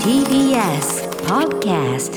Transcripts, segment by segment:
TBS Podcast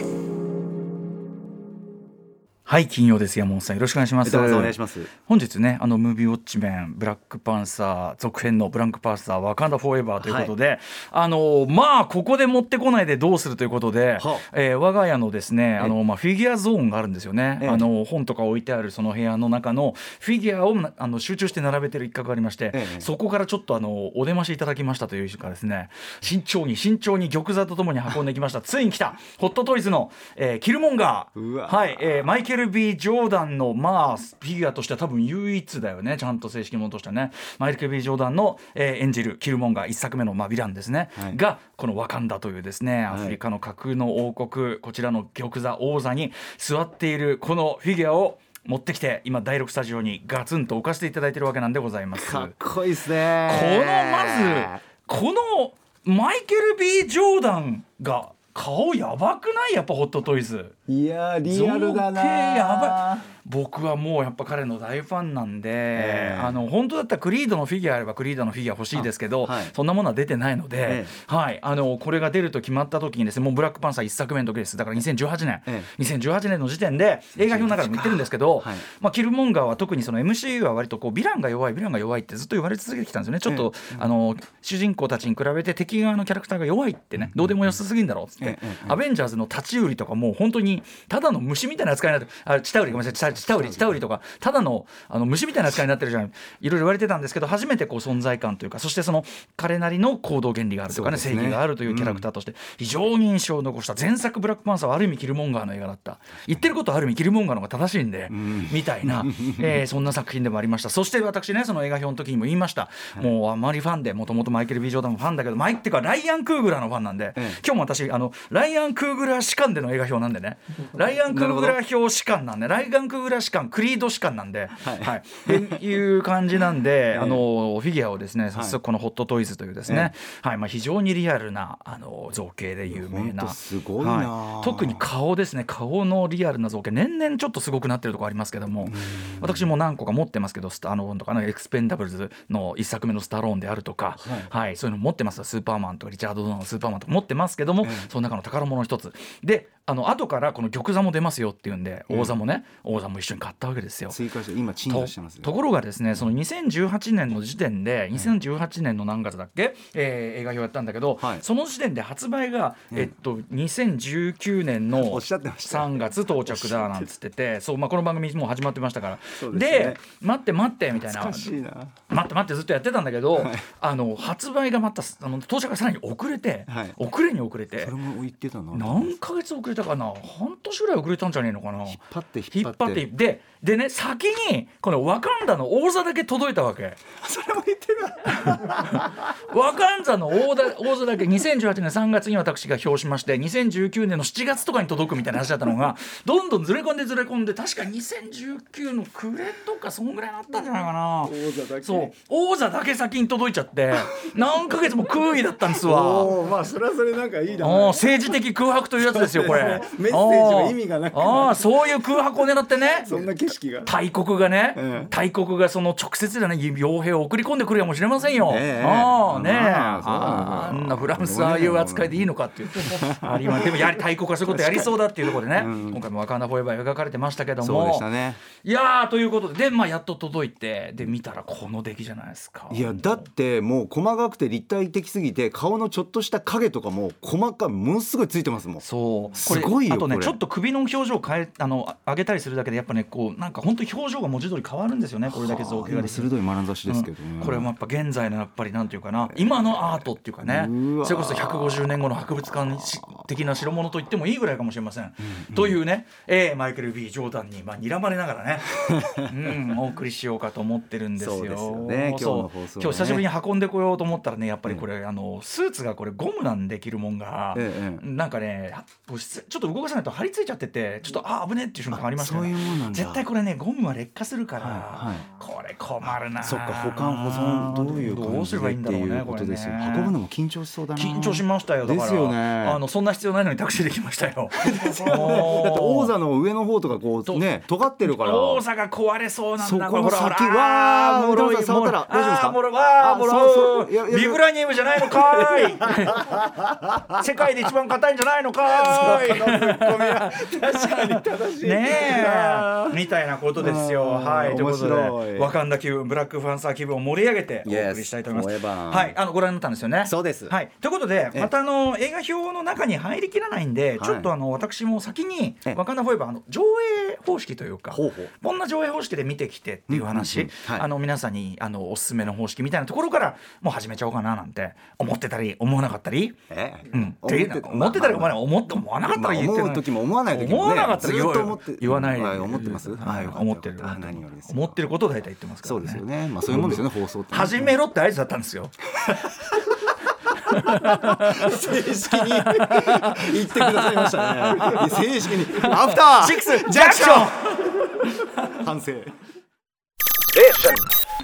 はい金曜です山本さん。よろしくお願いします。お願いします。本日ねあのムービーウォッチメンブラックパンサー続編のブラックパンサーワカンダフォーエバーということで、あのまあここで持ってこないでどうするということで、はえー我が家のですねあのまあフィギュアゾーンがあるんですよね、ええ。あの本とか置いてあるその部屋の中のフィギュアをなあの集中して並べてる一角がありまして、ええ。そこからちょっとあのお出ましいただきましたという人がですね。慎重に慎重に玉座とともに運んできました。ついに来た。ホットトイズの、えーキルモンガー。はい、えーマイケル・ B・ ジョーダンのまあフィギュアとしては多分唯一だよね。ちゃんと正式ものとしてはね。マイケル・ B・ ジョーダンの、えー演じるキルモンガー一作目の、まあ、ヴィランですね、はい。がこのワカンダというですねアフリカの架空の王国、こちらの玉座王座に座っているこのフィギュアを持ってきて今第6スタジオにガツンと置かせていただいてるわけなんでございます。かっこいいですね。このまずこのマイケル・ B・ ジョーダンが顔やばくない？やっぱホットトイズ。いやーリアルだな造形やばい。僕はもうやっぱ彼の大ファンなんで、ええ。あの本当だったらクリードのフィギュアあればクリードのフィギュア欲しいですけど、あはい。そんなものは出てないので、えはい、あのこれが出ると決まった時にですねもうブラックパンサー1作目の時です。だから2018年、え2018年の時点で映画表の中でも言ってるんですけど、はい。まあ、キルモンガーは特にその MCU は割とこうヴィランが弱いヴィランが弱いってずっと言われ続けてきたんですよね。ちょっと、あの主人公たちに比べて敵側のキャラクターが弱いってねどうでもよさすぎんだろうっつって、アベンジャーズの立ち売りとかもう本当にただの虫みたいな扱いになってあチタウリごめんなさい。チタウリチタウリ。とか。ただのあの虫みたいな扱いになってるじゃん。いろいろ言われてたんですけど初めてこう存在感というかそしてその彼なりの行動原理があるとかねね。正義があるというキャラクターとして非常に印象を残した。前作「ブラックパンサー」はある意味キルモンガーの映画だった。言ってることはある意味キルモンガーの方が正しいんで、みたいな、えーそんな作品でもありました。そして私ねその映画表の時にも言いました、もうあまりファンでもともとマイケル・ビー・ジョーダンもファンだけどマイっていうかライアン・クーグラーのファンなんで、ええ。今日も私あのライアン・クーグラー士官での映画表なんでね ライアン・クーグラー表士官なんでライアン・クーグラー士官クリード士官なんで、はい。はい、っていう感じなんで、え あのフィギュアをですね早速このホットトイズというですね、はい。まあ、非常にリアルなあの造形で有名な。ほんとすごいな。はい。特に顔ですね。顔のリアルな造形。年々ちょっとすごくなってるところありますけども。私も何個か持ってますけどスタあのとかのエクスペンダブルズの一作目のスタローンであるとか、はい。そういうの持ってます。スーパーマンとかリチャード・ドナーのスーパーマンとか持ってますけども、その中の宝物の一つ。であの後からこの玉座も出ますよっていうんで王座もね、王座も一緒に買ったわけですよ。追加して今鎮と座してますよ。ところがですねその2018年の時点で2018年の何月だっけ、えー映画表やったんだけど、はい。その時点で発売が、えっと、2019年のおっしゃってました3月到着だなんつっててそう、まあ、この番組もう始まってましたから。で待って待ってみたいな。待って待ってずっとやってたんだけど、はい。あの発売がまたあの到着がさらに遅れて、はい。遅れに遅れて。それも言ってたな何ヶ月遅れたかな半年ぐらい遅れたんじゃねえのかな。引っ張って引引っ張っっ張って。てででね先にこのワカンダの王座だけ届いたわけ。それも言ってる ワカンダの王座王座だけ2018年3月に私が表しまして2019年の7月とかに届くみたいな話だったのがどんどんずれ込んでずれ込んで確か2019の暮れとかそんぐらいになったんじゃないかな。王座だけ。そう。王座だけ先に届いちゃって何ヶ月も空位だったんですわ。まあそれはそれなんかいいな。ああ政治的空白というやつですよこれ。メッセージの意味がなくああそういう空白を狙ってね。そんな景色が。大国がね、うん大国がその直接でね傭兵を送り込んでくるやもしれませんよ。え。え。ああねあんなフランスああいう扱いでいいのかっていう。ありまでもやはり大国がそういうことやりそうだっていうところでね、うん。今回も「ワカンダ・フォーエバー」描かれてましたけども。そうでしたね。いやーということで。で、まあ、やっと届いてで見たらこの出来じゃないですか。いやだってもう細かくて立体的すぎて顔のちょっとした影とかも細かいものすごいついてますもん。そうすごいよあとねこれ。ちょっと首の表情を変えあのあ上げたりするだけでやっぱねこうなんか本当に表情が文字通り変わるんですよねこれだけ造形が鋭い眼差しですけどね、うん。これもやっぱ現在のやっぱりなんていうかな今のアートっていうかねそれこそ150年後の博物館し的な代物と言ってもいいぐらいかもしれません。というね、えーマイケル・ B・ ジョーダンに、まあ、睨まれながらね、うん、お送りしようかと思ってるんですよ。すよね今日ね。今日久しぶりに運んでこようと思ったらねやっぱりこれ、あのスーツがこれゴムなんで着るもんが、ええなんかねこうちょっと動かさないと張り付いちゃっててちょっとあ危ねっていう瞬間ありましたそういうもんなんだ。絶対これねゴムは劣化するから、はいはい。これ困るなそっか保管保存どういうど感じうすればいいんだろうでっていうねこれね。ことですよ、運ぶのも緊張しそうだな。緊張しましたよだから。ですよね。あのそんな必要ないのにタクシーで来ましたよ。だって王座の上の方とかこうね尖ってるから。王座が壊れそうなんだ。そこの先わーもろい触ったら大丈夫ですか？もろいわーあもろビブラニウムじゃないのかーい。世界で一番硬いんじゃないのかーい確かに正しい。ねえ。みたいなことですよ。はい。ということでワカンダ気分ブラックファンサー気分を盛り上げてお送りしたいと思います。はい。あのご覧になったんですよね。そうです。はい。ということでええ。またあの映画表の中に入りきらないんで、い。ちょっとあの私も先にええ。ワカンダフォーエバーあの上映方式というか。こんな上映方式で見てきてっていう話、あの皆さんにあのおすすめの方式みたいなところからもう始めちゃおうかななんて思ってたり思わなかったり、えうん、っていう思ってたり思わない思って思わなかったら言ってない。思う時も思わない時もね思わなかったらずっと思って言わない、はい思ってます。はい、思ってる。あ何よりですよ。思ってることを大体言ってますから、ね、そうですよね。まあそういうもんですよね放送ってね。始めろって合図だったんですよ。正式に。言ってくださいましたね。正式に。アフターシックスジャクション。反省。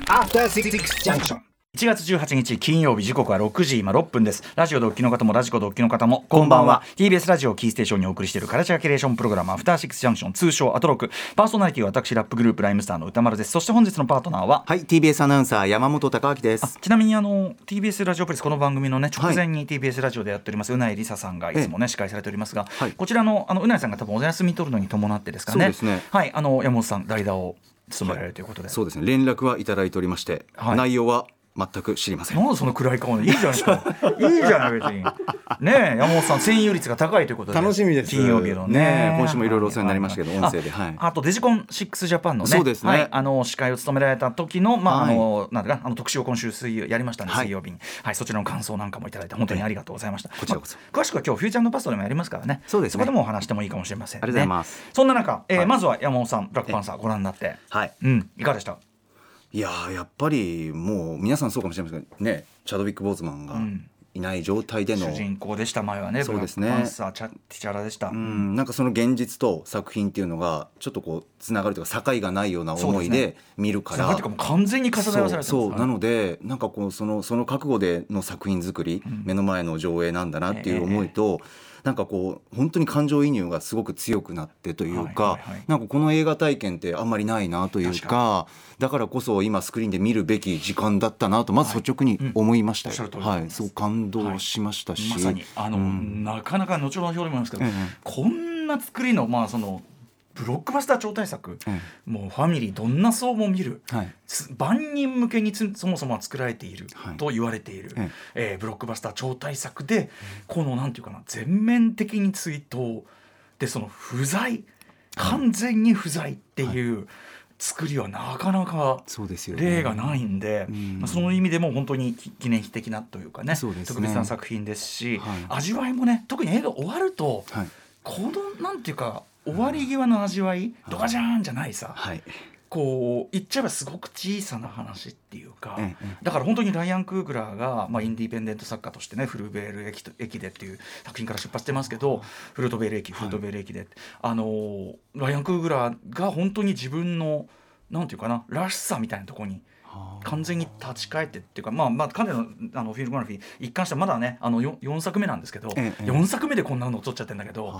After Six Junction. 1月18日金曜日時刻は6時今6分です。ラジオでお聞きの方もラジコでお聞きの方もこんばんは。TBS ラジオをキーステーションにお送りしているカルチャーキュレーションプログラムアフターシックスジャンクション通称アトロク。パーソナリティは私ラップグループライムスターの歌丸です。そして本日のパートナーははい TBS アナウンサー山本貴明です。ちなみにあの TBS ラジオプレスこの番組のね直前に TBS ラジオでやっておりますうないりささんがいつもね司会されておりますが、はい。こちらのあのうないさんが多分お休み取るのに伴ってですかね。そうですね。はいあの山本さん代打を務められるということで、そうですね。連絡はいただいておりまして、はい。内容は全く知りません。なんでその暗い顔で。いいじゃないですかいいじゃない別に。ねえ山本さん占有率が高いということで。楽しみです。金曜日のね。今週もいろいろお世話になりましたけどはい音声ではい。ああとデジコン6ジャパンのね。そうですね。はい、あの司会を務められた時のまあ、はい。あのなんだかあの特集を今週水曜やりましたんで、はい。水曜日に。はいそちらの感想なんかもいただいて本当にありがとうございました、こちらこそ。まあ詳しくは今日フューチャーパストでもやりますからね。そうですね。こでもお話してもいいかもしれませんね。ありがとうございます。そんな中、えーはい。まずは山本さんブラックパンサーご覧になって。はい。うんいかがでした？いやーやっぱりもう皆さんそうかもしれませんけどねチャドウィック・ボーズマンがうん。いない状態での、主人公でした前はね。そうですね。パンサーチャティチャラでした、うん、なんかその現実と作品っていうのがちょっとこうつながるというか境がないような思いで見るから。つながるというかもう完全に重ね合わせられてそう。なはいのでなんかこうそのその覚悟での作品作り、目の前の上映なんだなっていう思いと、なんかこう本当に感情移入がすごく強くなってというか、なんかこの映画体験ってあんまりないなという確かだからこそ今スクリーンで見るべき時間だったなとまず率直に思いましたよ、おっしゃる通り。でございますはい。そう感動しましたし、まさにあの、うん。なかなか後ほど表でも言いますけど、ええ。こんな作りのまあそのブロックバスター超大作、えもうファミリーどんな層も見る、はい。つ万人向けにつそもそもは作られているはい。と言われている、ええ。ーブロックバスター超大作で、このなんていうかな全面的に追悼でその不在完全に不在っていう作りはなかなかそうですよね。例がないんで、うん。まあその意味でも本当に記記念碑的なというかねね。特別な作品ですし、はい。味わいもね特に映画終わると、はい。このなんていうか終わり際の味わいドカジャーンじゃないさ、はい。こう言っちゃえばすごく小さな話っていうか、ええだから本当にライアン・クーグラーが、まあ、インディペンデント作家としてねフルベール駅と駅でっていう作品から出発してますけどフルートベール駅フルートベール駅で、あのーライアン・クーグラーが本当に自分のなんていうかならしさみたいなところに完全に立ち返ってっていうかまあまあ彼のあのフィルムグラフィー一貫してまだねあの 4, 4作目なんですけど、ええ4作目でこんなの撮っちゃってんだけど。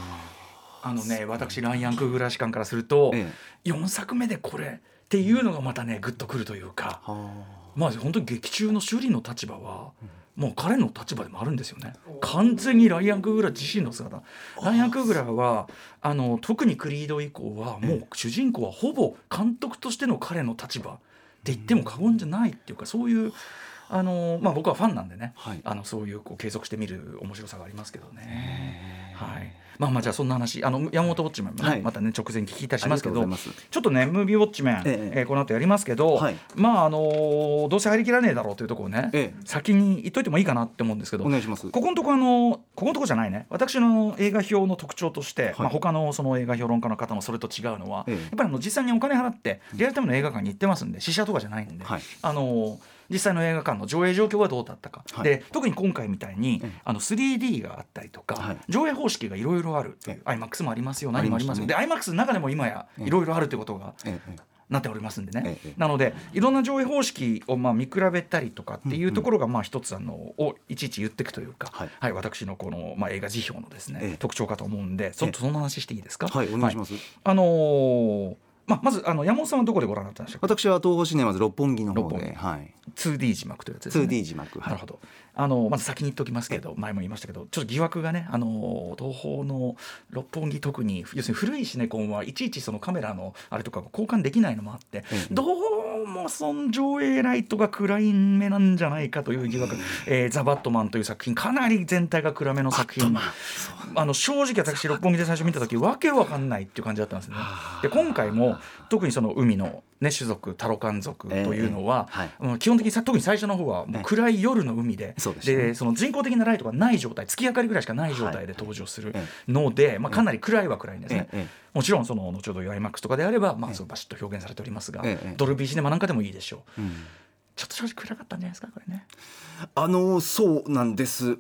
あのね私ライアン・クーグラー士官からすると、え4作目でこれっていうのがまたねグッとくるというか、はまあ本当に劇中の首里の立場は、もう彼の立場でもあるんですよね。完全にライアン・クーグラー自身の姿。ライアン・クーグラーはあの特にクリード以降はもう主人公はほぼ監督としての彼の立場って言っても過言じゃないっていうかそういうあのまあ僕はファンなんでね、はい。あのそういうこう継続して見る面白さがありますけどね。はいまあまあじゃあそんな話あの山本ウォッチメンもね、はい。またね直前に聞いたりしますけどちょっとねムービーウォッチメン、ええ。えーこの後やりますけど、はい。まああのーどうせ入りきらねえだろうというところをね、ええ。先に言っといてもいいかなって思うんですけどお願いします。ここのとこあのここのとこじゃないね。私の映画表の特徴として、まあ、他のその映画評論家の方もそれと違うのは、ええ。やっぱりあの実際にお金払ってリアルタイムの映画館に行ってますんで試写とかじゃないんで、はい。あのー実際の映画館の上映状況はどうだったか、はい。で特に今回みたいに、ええあの 3D があったりとか、はい。上映方式がいろいろある。というえ。IMAX もありますよ何もありますよ、ありましたね。で IMAX の中でも今やいろいろあるということがええ。えなっておりますんでね、ええ。なのでいろんな上映方式をまあ見比べたりとかっていうところがまあ一つあのをいちいち言っていくというか、はい。はい、私のこのまあ映画辞表のですね、ええ。特徴かと思うんでちょっとそんな話していいですか？はいお願いします、あのーまあ、まずあの山本さんはどこでご覧になったんでしょうか私は東宝シネマズ六本木の方で、はい、2D 字幕というやつですね。2D 字幕、はい。なるほど。あのまず先に言っておきますけど前も言いましたけどちょっと疑惑がねあの東宝の六本木特に要するに古いシネコンはいちいちそのカメラのあれとかが交換できないのもあって、ええ。どうもその上映ライトが暗い目なんじゃないかという疑惑「えーザ・バットマン」という作品かなり全体が暗めの作品。あの正直私六本木で最初見た時わけわかんないっていう感じだったんですね。で今回も特にその海の、ね、種族タロカン族というのは、ええはい。うん基本的にさ特に最初の方はもう暗い夜の海で,、でその人工的なライトがない状態月明かりぐらいしかない状態で登場するえので、まあ、かなり暗いは暗いんですね。ええ。もちろんその後ほど IMAX とかであれば、まあ、そうバシッと表現されておりますが、ええ。ドルビーシネマなんかでもいいでしょう。うん。ちょっと正直暗かったんじゃないですかこれね。あのそうなんです。ん？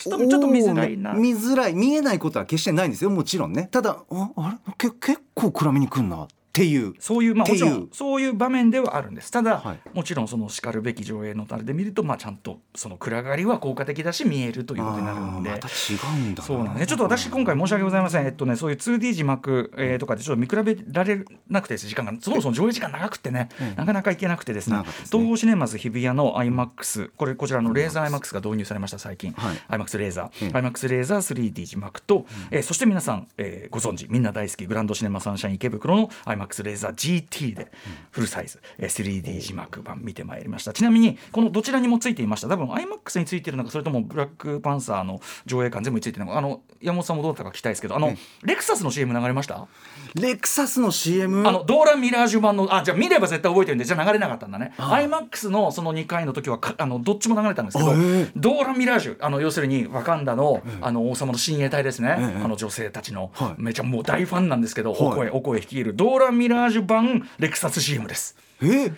ちょっと見づらいな。見づらい。見えないことは決してないんですよ。もちろんね。ただああれ？け結構暗めにくんなっていう。そういうまあもちろんそういう場面ではあるんです。ただ、はい。もちろんそのしかるべき上映のあれで見るとまあちゃんとその暗がりは効果的だし見えるということになるんで。また違うんだな。そうなん。ちょっと私今回申し訳ございません。えっとねそういう 2D 字幕、えーとかでちょっと見比べられなくてです。時間がそもそも上映時間長くてね、なかなかいけなくてですね。ね。東宝シネマズ日比谷の IMAX これこちらのレーザー IMAX が導入されました最近。はい。IMAX レーザー、うん IMAX レーザー 3D 字幕と、えーそして皆さん、えーご存知みんな大好きグランドシネマサンシャイン池袋の IMAX レーザー GT でフルサイズ、えー 3D 字幕版見てまいりました。ちなみにこのどちらにもついていました。多分 IMAX についてるのかそれともブラックパンサーの上映館全部についてるのか。あの山本さんもどうだったか聞きたいですけどあの、レクサスの CM 流れました？レクサスの CM あのドーランミラージュ版のあじゃあ見れば絶対覚えてるんでじゃあ流れなかったんだね。IMAX のその2回の時はかあのどっちも流れたんですけどえ。ドーランミラージュあの要するにワカンダの,、あの王様の親衛隊ですね、ええあの女性たちの、はい。めちゃもう大ファンなんですけど、はい。お声お声率いるドーランミラージュ版レクサス CM です。え？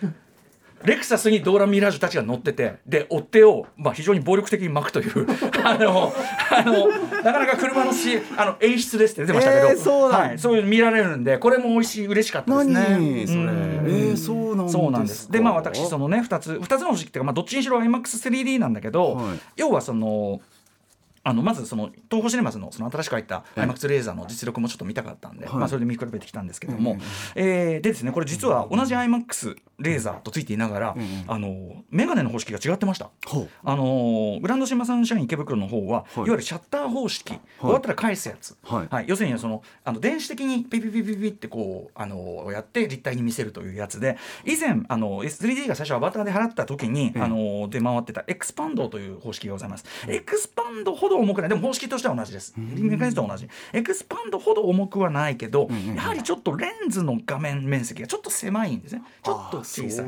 レクサスにドーラン・ミラージュたちが乗っててで追っ手を、まあ、非常に暴力的に巻くという あのあのなかなか車のしあの演出ですって出てましたけど、えーそうはい、そういうの見られるんでこれも美味しい嬉しかったですね。何？それ。うんえーそうなんですか。そうなんです。でまあ私そのね2つ2つの方式っていうか、まあ、どっちにしろ IMAX3D なんだけど、はい。要はそのあのまずその東宝シネマズのその新しく入った IMAX レーザーの実力もちょっと見たかったんで、はい。まあ、それで見比べてきたんですけども、えーでですねこれ実は同じ IMAX レーザーとついていながら、あのメガネの方式が違ってました。ほう。あのーグランドシネマサンシャイン池袋の方は、い、わゆるシャッター方式、終わったら返すやつ、はい。要するにそのあの電子的にピピピピピってこうあのーやって立体に見せるというやつで以前あの 3D が最初アバターで流行った時に、あのー出回ってたエクスパンドという方式がございます。エクスパンドほど重くない。でも方式としては同じです。メカニズムと同じ。エクスパンドほど重くはないけど、やはりちょっとレンズの画面面積がちょっと狭いんですね。ちょっと小さい。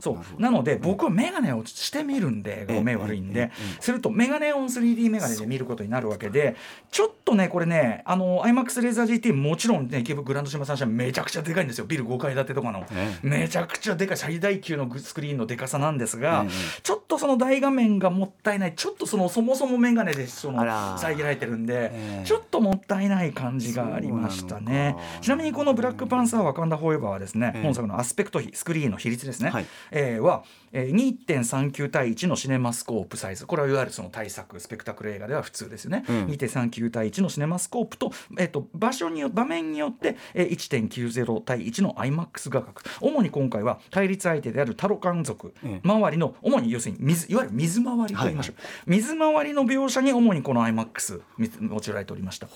そうなので僕は眼鏡をしてみるんでええ目悪いんで。するとメガネオン 3D メガネで見ることになるわけでちょっとねこれねあの IMAX レーザー GT もちろんね池袋グランドシネマサンシャインめちゃくちゃでかいんですよ。ビル5階建てとかの。ええ。めちゃくちゃでかい最大級のスクリーンのでかさなんですがええちょっとその大画面がもったいない。ちょっとそのそもそもメガネでその遮られてるんでええ。ちょっともったいない感じがありましたね。ちなみにこのブラックパンサーワカンダフォーエバーはですねええ。本作のアスペクト比スクリーンの比率ですね、はい。えーは、えー、2.39対1のシネマスコープサイズ。これはいわゆるその大作スペクタクル映画では普通ですよね、うん。2.39対1のシネマスコープと,、えー、と場所によ場面によって、えー、1.90対1の IMAX 画角。主に今回は対立相手であるタロカン族。ええ。周りの主に要するに水いわゆる水回りと言いましょう、水回りの描写に主にこの IMAX み用いられておりました。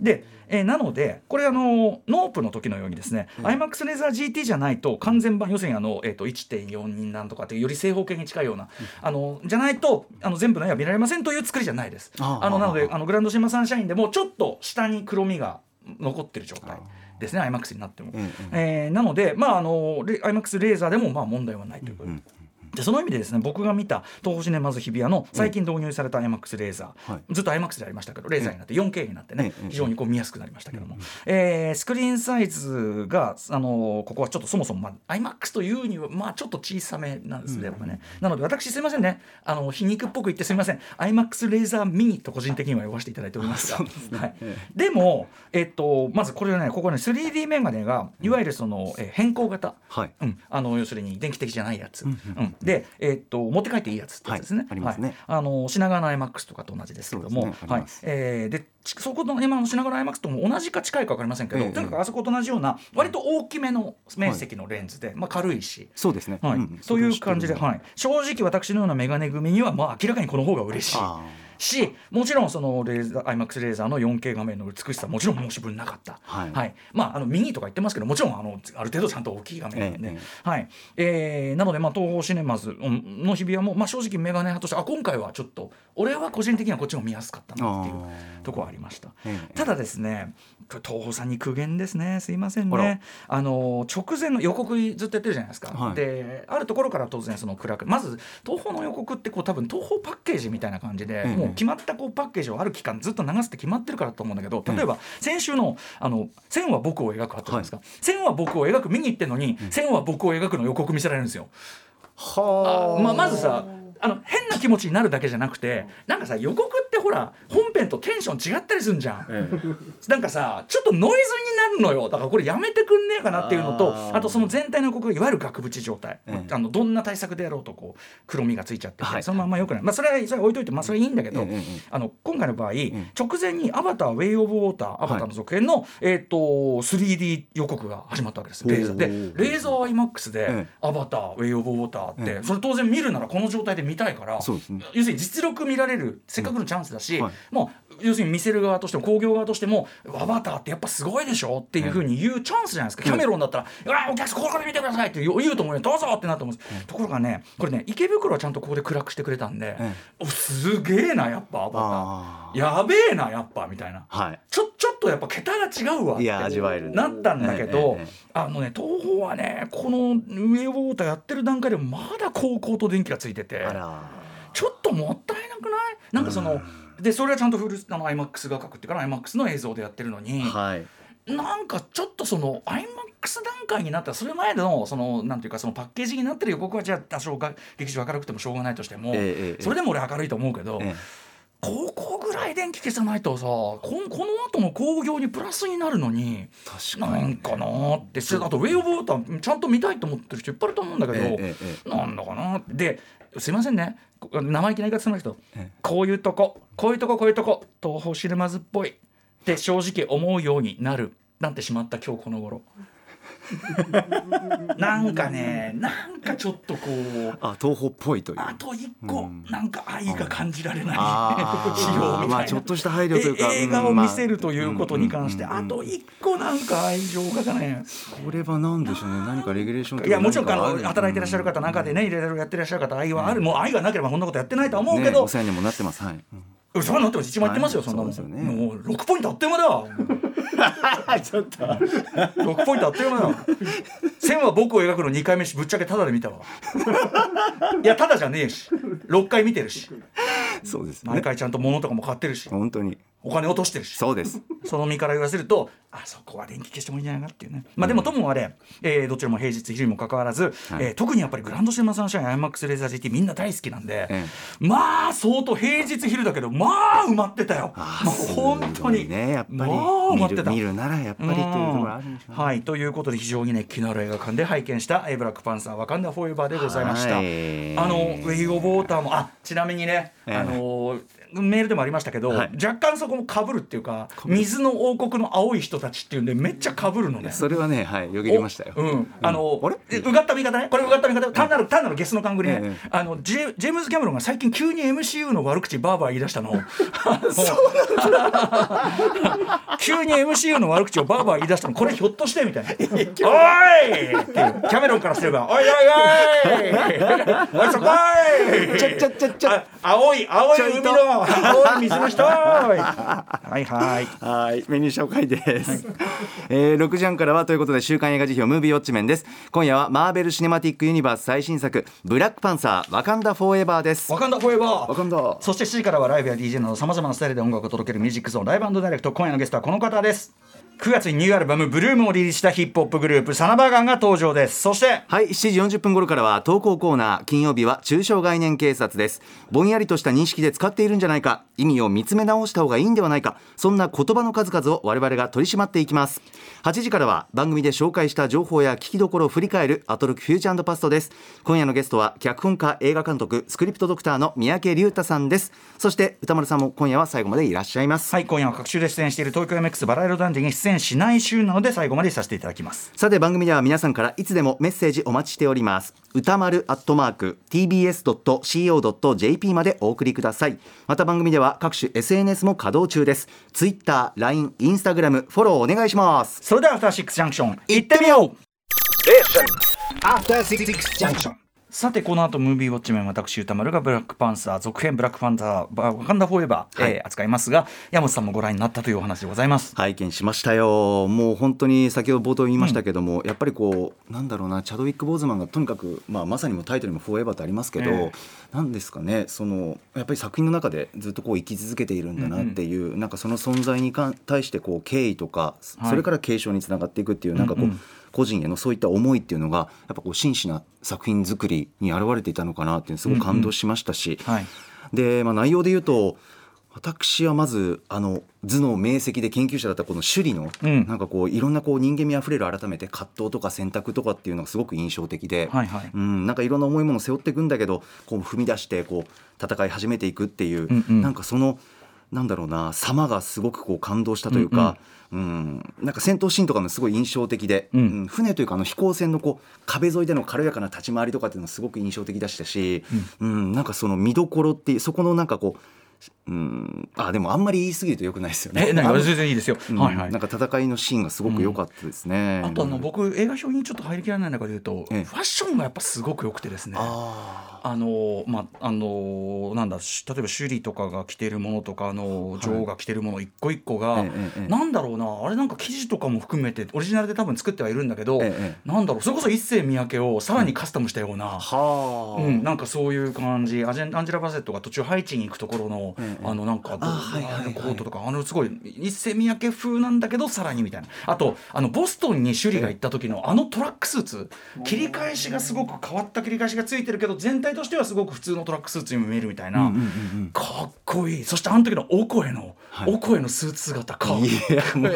で、えーなのでこれあのノープの時のようにですね、IMAX レーザー GT じゃないと完全版要するにあの、えー、と1.4なんとかっていうより正方形に近いような、あのじゃないとあの全部の絵は見られませんという作りじゃないです。あのなのであのグランドシネマサンシャインでもちょっと下に黒みが残ってる状態ですね IMAX になっても。うんうんえーなのでまああのレ IMAX レーザーでもまあ問題はないということで。でその意味でですね僕が見た東宝シネマズ日比谷の最近導入された IMAX レーザー、はい。ずっと IMAX でありましたけどレーザーになって 4K になってね、ええ非常にこう見やすくなりましたけども、えースクリーンサイズが、あのーここはちょっとそもそも、まあ、IMAX というにはまあちょっと小さめなんですね,、やっぱね。なので私すいませんね。あの皮肉っぽく言ってすいません。IMAX レーザーミニと個人的には呼ばせていただいておりますが。はい。えでも、えっと、まずこれはねここね 3D メガネがいわゆるその、えー変更型、はい。うん、あの要するに電気的じゃないやつ、うんで、えーっと持って帰っていいやつってやつですね。はいありますね。はい。あの品川の IMAX とかと同じですけども、はい。えーでちそこの今の品川の IMAX とも同じか近いか分かりませんけど、ええ。とにかくあそこと同じような割と大きめの面積のレンズで、まあ軽いし。そうですね。はい。んという感じで、ははい、正直私のようなメガネ組には、まあ、明らかにこの方が嬉しいしもちろんそのレーザー IMAX レーザーの 4K 画面の美しさもちろん申し分なかった、はい。まあ、あのミニとか言ってますけどもちろんあのある程度ちゃんと大きい画面なんで、えええはい。えーなので、まあ、東宝シネマズうんの日比谷も、まあ、正直メガネ派としてあ今回はちょっと俺は個人的にはこっちの方が見やすかったなっていうところはありました。ええただですね東宝さんに苦言ですね。すいませんね。あの直前の予告ずっとやってるじゃないですか、はい。であるところから当然その暗くまず東宝の予告ってこう多分東宝パッケージみたいな感じで、ええ決まったこうパッケージをある期間ずっと流すって決まってるからと思うんだけど例えば先週の「あの線は僕を描く」あったじゃない。ですか、線は僕を描く見に行ってんのに、線は僕を描くの予告見せられるんですよ。はあまあ、まずさあの変な気持ちになるだけじゃなくてなんかさ予告ってほら本編とテンション違ったりするんじゃん。え なんかさちょっとノイズになるのよ。だからこれやめてくんねえかなっていうのとあとその全体のここがいわゆる額縁状態、ええ。あのどんな対策でやろうとこう黒みがついちゃってて、はい。そのまんまよくない、まあ、それはそれは置いといて、まあ、それはいいんだけど、ええええあの今回の場合、ん。直前に「アバターウェイ・オブ・ウォーター」アバターの続編の、えー、と 3D 予告が始まったわけです。レーザー。でレーザー IMAX でええ「アバターウェイ・オブ・ウォーター」って、ええ。それ当然見るならこの状態で見たいからそうですね。要するに実力見られるせっかくのチャンスだし、うんはい。もう要するに見せる側としても興行側としても「アバターってやっぱすごいでしょ」っていうふうに言うチャンスじゃないですか、キャメロンだったら「うわお客さんここで見てください」って言う言うと思うよ「どうぞ」ってなってます、ところがねこれね池袋はちゃんとここで暗くしてくれたんで、えおすげえなやっぱアバあター。やべえなやっぱみたいな。はい。ちょちょっとやっぱ桁が違うわっていや味わえるなったんだけど、ええええあのね東宝はねこのウェイウォーターやってる段階でもまだ高校と電気がついてて。あら。ちょっともったいなくない？なんかその、でそれはちゃんとフルあの IMAX が書くっていうから IMAX の映像でやってるのに、はい。なんかちょっとその IMAX 段階になったらそれまでのそのなんていうかそのパッケージになってる予告はじゃあ多少が劇場明るくてもしょうがないとしても、ええええ。それでも俺明るいと思うけど、え高校ぐらい電気消さないとさこんこの後の興行にプラスになるのに確かに。なんかなーってしあとウェイ・オブ・ウォーターちゃんと見たいと思ってる人いっぱいいると思うんだけど、ええええなんだかなって。ですいませんね。こ生意気な言い方するんだけど、ええこういうとここういうとここういうとこ東宝シネマズっぽい。って正直思うようになる。なんてしまった今日この頃 なんかねなんかちょっとこうあ東宝っぽいという。あと一個、うん。なんか愛が感じられないあ 仕様みたいな、ーまあちょっとした配慮というかえ映画を見せるということに関して、ああと一個なんか愛情がかねこれは何でしょうね。何かレギュレーションいやもちろんあの働いてらっしゃる方中でねいろいろやってらっしゃる方愛はある、もう愛がなければこんなことやってないとは思うけど、ねお世話にもなってます。はい。うんそうなって一番言ってますよ、はいそんなもん。そうですよね。もう6ポイントあっという間だわ ちょっと。6ポイントあっという間だわ線は僕を描くの2回目しぶっちゃけタダで見たわ。いやタダじゃねえし。6回見てるし。そうですね。毎回ちゃんと物とかも買ってるし。本当に。お金落としてるし。そうです。その身から言わせるとあそこは電気消してもいいんじゃないかっていうね。まあでもともあれ、えーどちらも平日昼にもかかわらず、はい。えー特にやっぱりグランドシネマサンシャイン IMAX レーザー GT みんな大好きなんで、えまあ相当平日昼だけどまあ埋まってたよ。あまあー本当に。ね。やっぱり。まあ埋まってた。見るならやっぱりっていうところあるんでしょうね。はい。ということで非常にね気のある映画館で拝見した「えーブラックパンサーワカンダフォーエバー」でございました、はい。あのウェイ・オブ・ウォーターもあちなみにね、ええ。あのメールでもありましたけど、はい。若干そこもかぶるっていうか水の王国の青い人たちっていうんでめっちゃかぶるのね。それはねはいよぎりましたよ。おうん、あの、あれ？えうがった見方ね、これうがった見方、単なる、単なるゲスの勘繰りね、ええ。あの、ジェ、ジェームズキャメロンが最近急に MCU の悪口バーバー言い出したの。急に MCU の悪口をバーバー言い出したの、これひょっとしてみたいな。おいっていう。キャメロンからすれば、おいおいおい。おいそこい。ちょちょちょちょ。あ青い青い海のおい水の人はいはい。はいメニュー紹介です、えー、6時半からはということで週刊映画辞表ムービーウォッチメンです。今夜はマーベル・シネマティック・ユニバース最新作ブラックパンサーワカンダ・フォーエバーです。ワカンダフォーエバー。ワカンダ。そして7時からはライブや DJ などさまざまなスタイルで音楽を届けるミュージックゾーンライブダイレクト。今夜のゲストはこの方です9月にニューアルバム「ブルームをリリースしたヒップホップグループサナバガンが登場です。そしてはい7時40分頃からは投稿コーナー金曜日は中小概念警察です。ぼんやりとした認識で使っているんじゃないか意味を見つめ直した方がいいんではないかそんな言葉の数々を我々が取り締まっていきます。8時からは番組で紹介した情報や聞きどころを振り返るアトロクフューチャーパストです。今夜のゲストは脚本家映画監督スクリプトドクターの三宅龍太さんです。そして歌丸さんも今夜は最後までいらっしゃいます。はい今夜は各週で出演している東京 MX バラエロダンディに出演しない週なので最後までさせていただきます。さて番組では皆さんからいつでもメッセージお待ちしております。歌丸アットマーク tbs.co.jp までお送りください。また番組では各種 SNS も稼働中です。Twitter、LINE、Instagram フォローお願いします。それではアフターシックスジャンクション行ってみよう。After Six Junction. さてこの後ムービーウォッチメン私歌丸がブラックパンサー続編ブラックパンサーワカンダフォーエバー、はい。えー扱いますが山本さんもご覧になったというお話でございます。拝見しましたよ。もう本当に先ほど冒頭言いましたけども、やっぱりこうなんだろうなチャドウィック・ボーズマンがとにかく、まあ、まさにもうタイトルにも「フォーエバー」ってありますけど、ええ。なんですかねそのやっぱり作品の中でずっとこう生き続けているんだなっていう、なんかその存在にか対してこう敬意とか、はい。それから継承につながっていくっていうなんかこう、うんうん個人へのそういった思いっていうのがやっぱこう真摯な作品作りに表れていたのかなっていうすごく感動しましたし、はい。で、まあ、内容で言うと私はまずあの頭脳明晰で研究者だったこの首里の、うん。なんかこういろんなこう人間味あふれる改めて葛藤とか選択とかっていうのがすごく印象的で、はいはい。うん、なんかいろんな重いものを背負っていくんだけどこう踏み出してこう戦い始めていくっていう、うんうん。なんかそのなんだろうな様がすごくこう感動したというか、うん。なんか戦闘シーンとかもすごい印象的で、うん。うん。船というかあの飛行船のこう壁沿いでの軽やかな立ち回りとかっていうのもすごく印象的でしたし、うん。なんかその見どころっていうそこのなんかこううん。あでもあんまり言い過ぎるとよくないですよね。全然いいですよ、うん。はいはい。なんか戦いのシーンがすごく良かったですね。あとあの僕映画表にちょっと入りきらない中で言うと、ええ。ファッションがやっぱすごく良くてですね。ああのまああのなんだし例えば首里とかが着てるものとかあの女王が着てるもの一個一個が、ええええなんだろうなあれなんか生地とかも含めてオリジナルで多分作ってはいるんだけど、えええなんだろうそれこそ一世三宅をさらにカスタムしたような、はあ、うん、なんかそういう感じ。アジェンアンジェラ・バセットが途中ハイチに行くところの、ええあのなんかコートとかあのすごい一世三宅風なんだけどさらにみたいな。あとあのボストンに首里が行った時のあのトラックスーツ切り返しがすごく変わった切り返しがついてるけど全体としてはすごく普通のトラックスーツにも見えるみたいな、かっこいい。そしてあの時のオコエの、はい。オコエのスーツ姿か。いいいやもう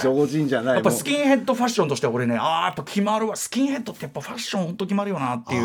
常人じゃない。やっぱスキンヘッドファッションとしては俺ねああやっぱ決まるわ。スキンヘッドってやっぱファッションほんと決まるよなっていう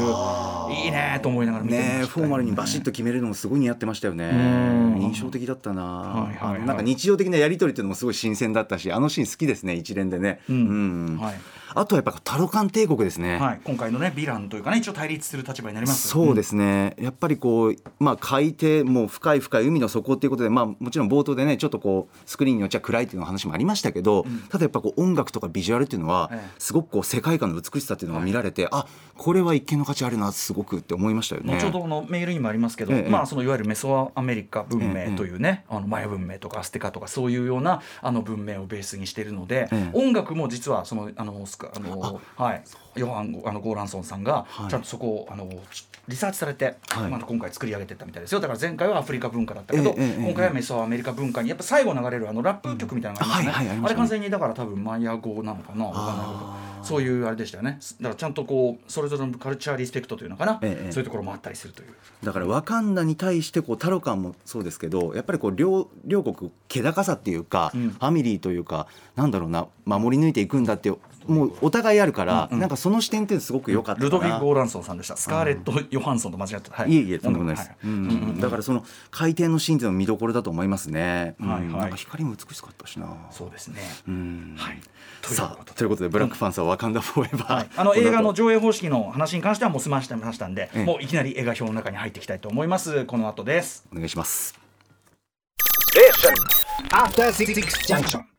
いいねと思いながら見てましたねフォーマルにバシッと決めるのもすごい似合ってましたよね。ん。印象的だったな、いはいはいあのなんか日常的なやり取りっていうのもすごい新鮮だったしあのシーン好きですね一連でね、うん。うん。はいあとはやっぱタロカン帝国ですね、はい、今回のねヴィランというかね一応対立する立場になります。そうですね、やっぱりこう、まあ、海底もう深い深い海の底っていうことで、まあ、もちろん冒頭でねちょっとこうスクリーンによっちゃ暗いっていうの話もありましたけど、ただやっぱこう音楽とかビジュアルっていうのは、ええ。すごくこう世界観の美しさっていうのが見られて、あこれは一見の価値あるなすごくって思いましたよね。後ほどのメールにもありますけど、ええ。まあそのいわゆるメソアメリカ文ええ明というね、あのマヤ文明とかアステカとかそういうようなあの文明をベースにしているので、ええ。音楽も実はそのあのスカあのはい。ヨハンあのゴーランソンさんがはい。ちゃんとそこをあのリサーチされて、はい。まあ今回作り上げてったみたいですよ。だから前回はアフリカ文化だったけど、今回はメソアメリカ文化にやっぱ最後流れるあのラップ曲みたいなのがありますね、あれ完全にだから多分マヤ語なのかなわかんないけどそういうあれでしたよね。だからちゃんとこうそれぞれのカルチャーリスペクトというのかな、ええ。そういうところもあったりするという。だからワカンダに対してこうタロカンもそうですけどやっぱりこう両両国気高さっていうか、うん。ファミリーというかなんだろうな守り抜いていくんだってもうお互いあるから、なんかその視点ってすごく良かったルドビック・オーランソンさんでした。スカーレット・ヨハンソンと間違ってた。はい。えいえとんでもないです、はうん。うんうんだからその海底のシーンっていうのも見どころだと思いますね、うん。はいはい。なんか光も美しかったしな。そうですね。うん。はい。さあということでブラックパンサーワカンダフォーエバー、はい、あの映画の上映方式の話に関してはもう済ましてましたんで、ええ。もういきなり映画表の中に入っていきたいと思います。この後です。お願いします。After Six Junction.